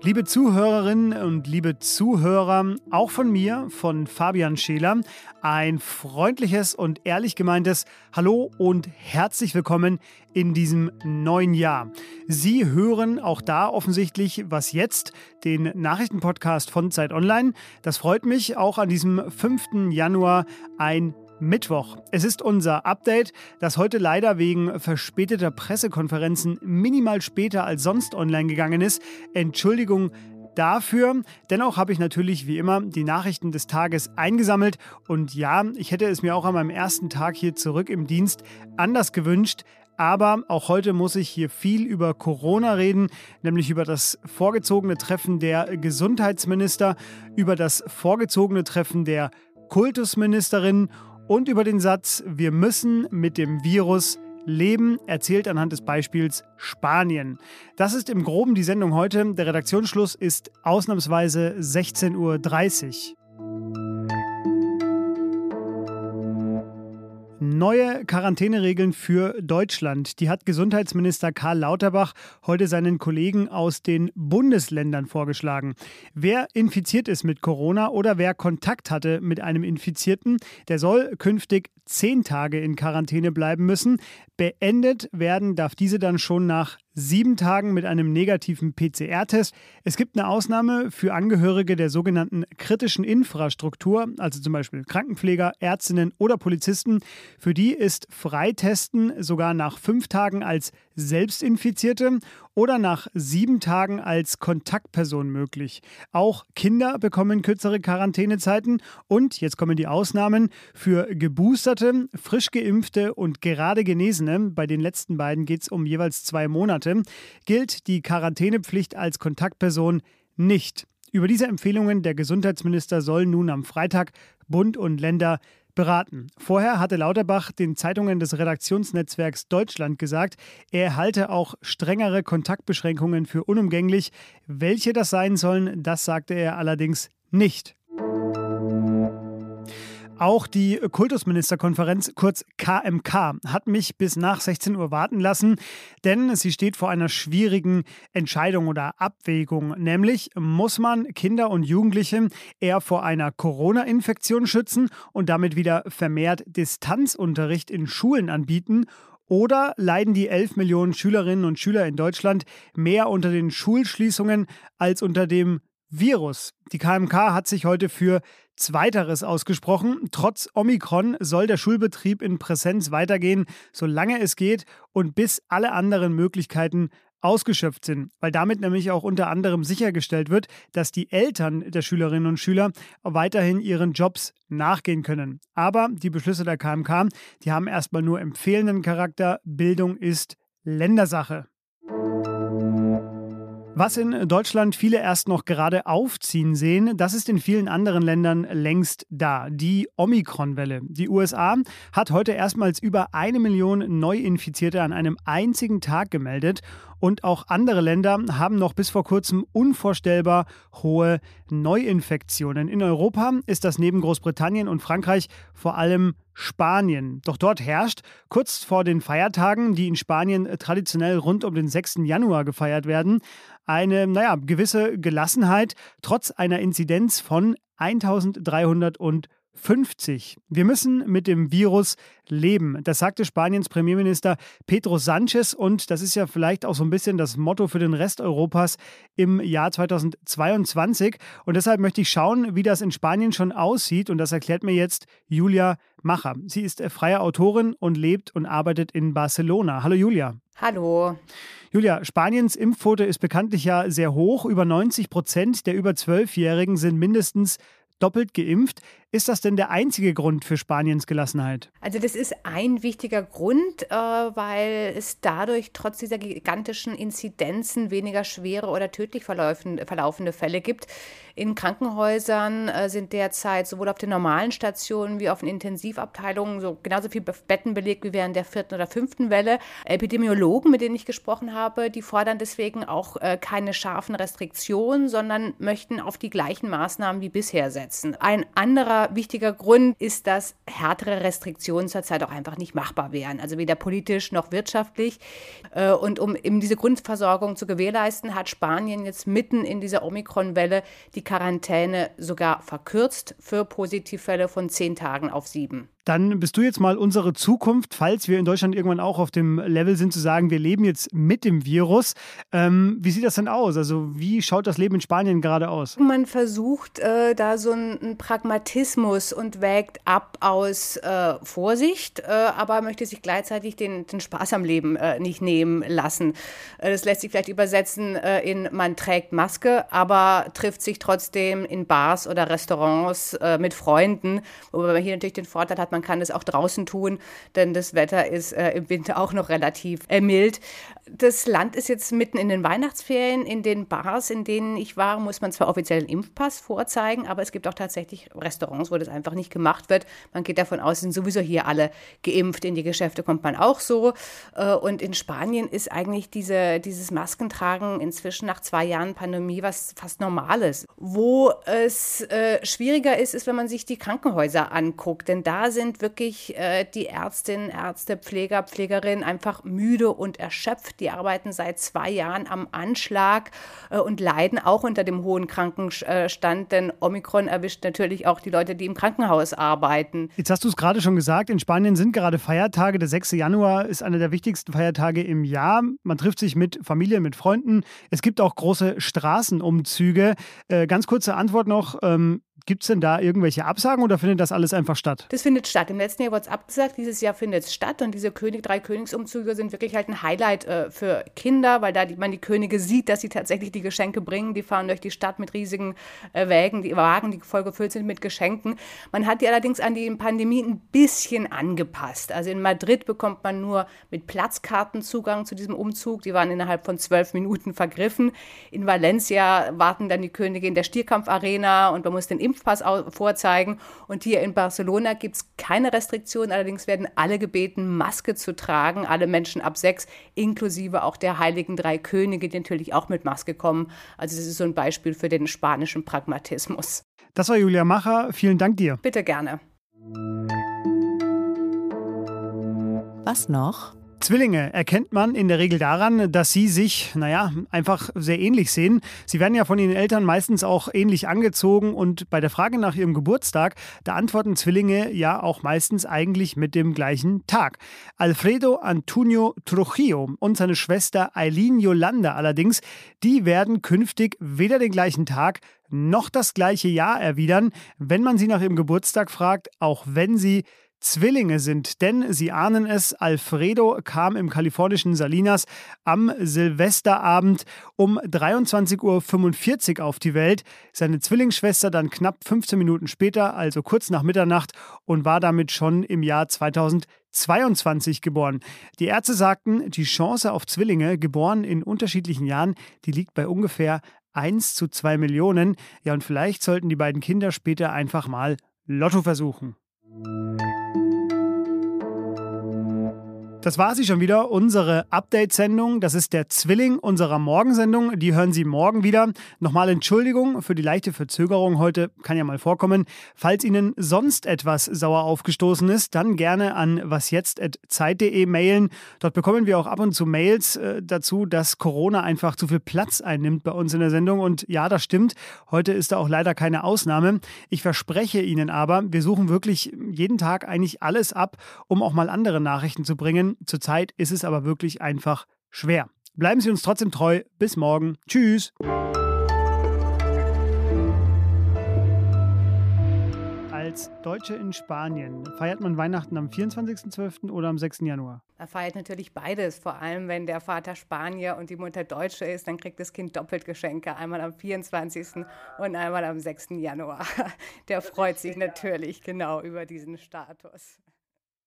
Liebe Zuhörerinnen und liebe Zuhörer, auch von mir, von Fabian Scheler, ein freundliches und ehrlich gemeintes Hallo und herzlich willkommen in diesem neuen Jahr. Sie hören auch da offensichtlich was jetzt, den Nachrichtenpodcast von Zeit Online. Das freut mich auch an diesem 5. Januar ein Mittwoch. Es ist unser Update, das heute leider wegen verspäteter Pressekonferenzen minimal später als sonst online gegangen ist. Entschuldigung dafür. Dennoch habe ich natürlich wie immer die Nachrichten des Tages eingesammelt und ja, ich hätte es mir auch an meinem ersten Tag hier zurück im Dienst anders gewünscht. Aber auch heute muss ich hier viel über Corona reden, nämlich über das vorgezogene Treffen der Gesundheitsminister, über das vorgezogene Treffen der Kultusministerin und über den Satz, wir müssen mit dem Virus leben, erzählt anhand des Beispiels Spanien. Das ist im groben die Sendung heute. Der Redaktionsschluss ist ausnahmsweise 16.30 Uhr. Neue Quarantäneregeln für Deutschland. Die hat Gesundheitsminister Karl Lauterbach heute seinen Kollegen aus den Bundesländern vorgeschlagen. Wer infiziert ist mit Corona oder wer Kontakt hatte mit einem Infizierten, der soll künftig zehn Tage in Quarantäne bleiben müssen. Beendet werden darf diese dann schon nach sieben Tagen mit einem negativen PCR-Test. Es gibt eine Ausnahme für Angehörige der sogenannten kritischen Infrastruktur, also zum Beispiel Krankenpfleger, Ärztinnen oder Polizisten. Für die ist Freitesten sogar nach fünf Tagen als Selbstinfizierte oder nach sieben Tagen als Kontaktperson möglich. Auch Kinder bekommen kürzere Quarantänezeiten und, jetzt kommen die Ausnahmen, für Geboosterte, frisch geimpfte und gerade Genesene, bei den letzten beiden geht es um jeweils zwei Monate, gilt die Quarantänepflicht als Kontaktperson nicht. Über diese Empfehlungen der Gesundheitsminister sollen nun am Freitag Bund und Länder beraten. Vorher hatte Lauterbach den Zeitungen des Redaktionsnetzwerks Deutschland gesagt, er halte auch strengere Kontaktbeschränkungen für unumgänglich. Welche das sein sollen, das sagte er allerdings nicht. Auch die Kultusministerkonferenz, kurz KMK, hat mich bis nach 16 Uhr warten lassen, denn sie steht vor einer schwierigen Entscheidung oder Abwägung. Nämlich muss man Kinder und Jugendliche eher vor einer Corona-Infektion schützen und damit wieder vermehrt Distanzunterricht in Schulen anbieten oder leiden die 11 Millionen Schülerinnen und Schüler in Deutschland mehr unter den Schulschließungen als unter dem Virus. Die KMK hat sich heute für Zweiteres ausgesprochen. Trotz Omikron soll der Schulbetrieb in Präsenz weitergehen, solange es geht und bis alle anderen Möglichkeiten ausgeschöpft sind, weil damit nämlich auch unter anderem sichergestellt wird, dass die Eltern der Schülerinnen und Schüler weiterhin ihren Jobs nachgehen können. Aber die Beschlüsse der KMK, die haben erstmal nur empfehlenden Charakter. Bildung ist Ländersache. Was in Deutschland viele erst noch gerade aufziehen sehen, das ist in vielen anderen Ländern längst da. Die Omikron-Welle. Die USA hat heute erstmals über eine Million Neuinfizierte an einem einzigen Tag gemeldet. Und auch andere Länder haben noch bis vor kurzem unvorstellbar hohe Neuinfektionen. In Europa ist das neben Großbritannien und Frankreich vor allem Spanien. Doch dort herrscht kurz vor den Feiertagen, die in Spanien traditionell rund um den 6. Januar gefeiert werden, eine, naja, gewisse Gelassenheit trotz einer Inzidenz von 1350. Wir müssen mit dem Virus leben. Das sagte Spaniens Premierminister Pedro Sánchez und das ist ja vielleicht auch so ein bisschen das Motto für den Rest Europas im Jahr 2022. Und deshalb möchte ich schauen, wie das in Spanien schon aussieht und das erklärt mir jetzt Julia Macher. Sie ist freie Autorin und lebt und arbeitet in Barcelona. Hallo Julia. Hallo. Julia, Spaniens Impfquote ist bekanntlich ja sehr hoch. Über 90 Prozent der über 12-Jährigen sind mindestens doppelt geimpft. Ist das denn der einzige Grund für Spaniens Gelassenheit? Also das ist ein wichtiger Grund, äh, weil es dadurch trotz dieser gigantischen Inzidenzen weniger schwere oder tödlich verlaufende Fälle gibt. In Krankenhäusern äh, sind derzeit sowohl auf den normalen Stationen wie auf den Intensivabteilungen so genauso viele Betten belegt wie während der vierten oder fünften Welle. Epidemiologen, mit denen ich gesprochen habe, die fordern deswegen auch äh, keine scharfen Restriktionen, sondern möchten auf die gleichen Maßnahmen wie bisher setzen. Ein anderer wichtiger Grund ist, dass härtere Restriktionen zurzeit auch einfach nicht machbar wären, also weder politisch noch wirtschaftlich. Äh, und um eben diese Grundversorgung zu gewährleisten, hat Spanien jetzt mitten in dieser Omikron-Welle die Quarantäne sogar verkürzt für Positivfälle von zehn Tagen auf sieben. Dann bist du jetzt mal unsere Zukunft, falls wir in Deutschland irgendwann auch auf dem Level sind, zu sagen, wir leben jetzt mit dem Virus. Ähm, wie sieht das denn aus? Also wie schaut das Leben in Spanien gerade aus? Man versucht äh, da so einen Pragmatismus und wägt ab aus äh, Vorsicht, äh, aber möchte sich gleichzeitig den, den Spaß am Leben äh, nicht nehmen lassen. Äh, das lässt sich vielleicht übersetzen äh, in man trägt Maske, aber trifft sich trotzdem in Bars oder Restaurants mit Freunden, wobei man hier natürlich den Vorteil hat, man man kann es auch draußen tun, denn das Wetter ist äh, im Winter auch noch relativ äh, mild. Das Land ist jetzt mitten in den Weihnachtsferien. In den Bars, in denen ich war, muss man zwar offiziell einen Impfpass vorzeigen, aber es gibt auch tatsächlich Restaurants, wo das einfach nicht gemacht wird. Man geht davon aus, sind sowieso hier alle geimpft. In die Geschäfte kommt man auch so. Äh, und in Spanien ist eigentlich diese, dieses Maskentragen inzwischen nach zwei Jahren Pandemie was fast Normales. Wo es äh, schwieriger ist, ist, wenn man sich die Krankenhäuser anguckt. Denn da sind sind wirklich äh, die Ärztinnen, Ärzte, Pfleger, Pflegerinnen einfach müde und erschöpft. Die arbeiten seit zwei Jahren am Anschlag äh, und leiden auch unter dem hohen Krankenstand, denn Omikron erwischt natürlich auch die Leute, die im Krankenhaus arbeiten. Jetzt hast du es gerade schon gesagt, in Spanien sind gerade Feiertage. Der 6. Januar ist einer der wichtigsten Feiertage im Jahr. Man trifft sich mit Familie, mit Freunden. Es gibt auch große Straßenumzüge. Äh, ganz kurze Antwort noch. Ähm, Gibt es denn da irgendwelche Absagen oder findet das alles einfach statt? Das findet statt. Im letzten Jahr wurde es abgesagt, dieses Jahr findet es statt. Und diese König, drei Königsumzüge sind wirklich halt ein Highlight äh, für Kinder, weil da die, man die Könige sieht, dass sie tatsächlich die Geschenke bringen. Die fahren durch die Stadt mit riesigen äh, Wägen, die Wagen, die voll gefüllt sind mit Geschenken. Man hat die allerdings an die Pandemie ein bisschen angepasst. Also in Madrid bekommt man nur mit Platzkarten Zugang zu diesem Umzug. Die waren innerhalb von zwölf Minuten vergriffen. In Valencia warten dann die Könige in der Stierkampfarena und man muss den Impf Impfpass vorzeigen. Und hier in Barcelona gibt es keine Restriktionen. Allerdings werden alle gebeten, Maske zu tragen. Alle Menschen ab sechs, inklusive auch der heiligen drei Könige, die natürlich auch mit Maske kommen. Also das ist so ein Beispiel für den spanischen Pragmatismus. Das war Julia Macher. Vielen Dank dir. Bitte gerne. Was noch? Zwillinge erkennt man in der Regel daran, dass sie sich, naja, einfach sehr ähnlich sehen. Sie werden ja von ihren Eltern meistens auch ähnlich angezogen und bei der Frage nach ihrem Geburtstag, da antworten Zwillinge ja auch meistens eigentlich mit dem gleichen Tag. Alfredo Antonio Trujillo und seine Schwester Eileen Yolanda allerdings, die werden künftig weder den gleichen Tag noch das gleiche Jahr erwidern, wenn man sie nach ihrem Geburtstag fragt, auch wenn sie Zwillinge sind, denn Sie ahnen es, Alfredo kam im kalifornischen Salinas am Silvesterabend um 23.45 Uhr auf die Welt, seine Zwillingsschwester dann knapp 15 Minuten später, also kurz nach Mitternacht und war damit schon im Jahr 2022 geboren. Die Ärzte sagten, die Chance auf Zwillinge, geboren in unterschiedlichen Jahren, die liegt bei ungefähr 1 zu 2 Millionen. Ja, und vielleicht sollten die beiden Kinder später einfach mal Lotto versuchen. Das war sie schon wieder, unsere Update-Sendung. Das ist der Zwilling unserer Morgensendung. Die hören Sie morgen wieder. Nochmal Entschuldigung für die leichte Verzögerung heute, kann ja mal vorkommen. Falls Ihnen sonst etwas sauer aufgestoßen ist, dann gerne an wasjetzt.zeit.de mailen. Dort bekommen wir auch ab und zu Mails äh, dazu, dass Corona einfach zu viel Platz einnimmt bei uns in der Sendung. Und ja, das stimmt. Heute ist da auch leider keine Ausnahme. Ich verspreche Ihnen aber, wir suchen wirklich jeden Tag eigentlich alles ab, um auch mal andere Nachrichten zu bringen. Zurzeit ist es aber wirklich einfach schwer. Bleiben Sie uns trotzdem treu. Bis morgen. Tschüss. Als Deutsche in Spanien feiert man Weihnachten am 24.12. oder am 6. Januar? Er feiert natürlich beides. Vor allem, wenn der Vater Spanier und die Mutter Deutsche ist, dann kriegt das Kind doppelt Geschenke. Einmal am 24. und einmal am 6. Januar. Der freut sich natürlich genau über diesen Status.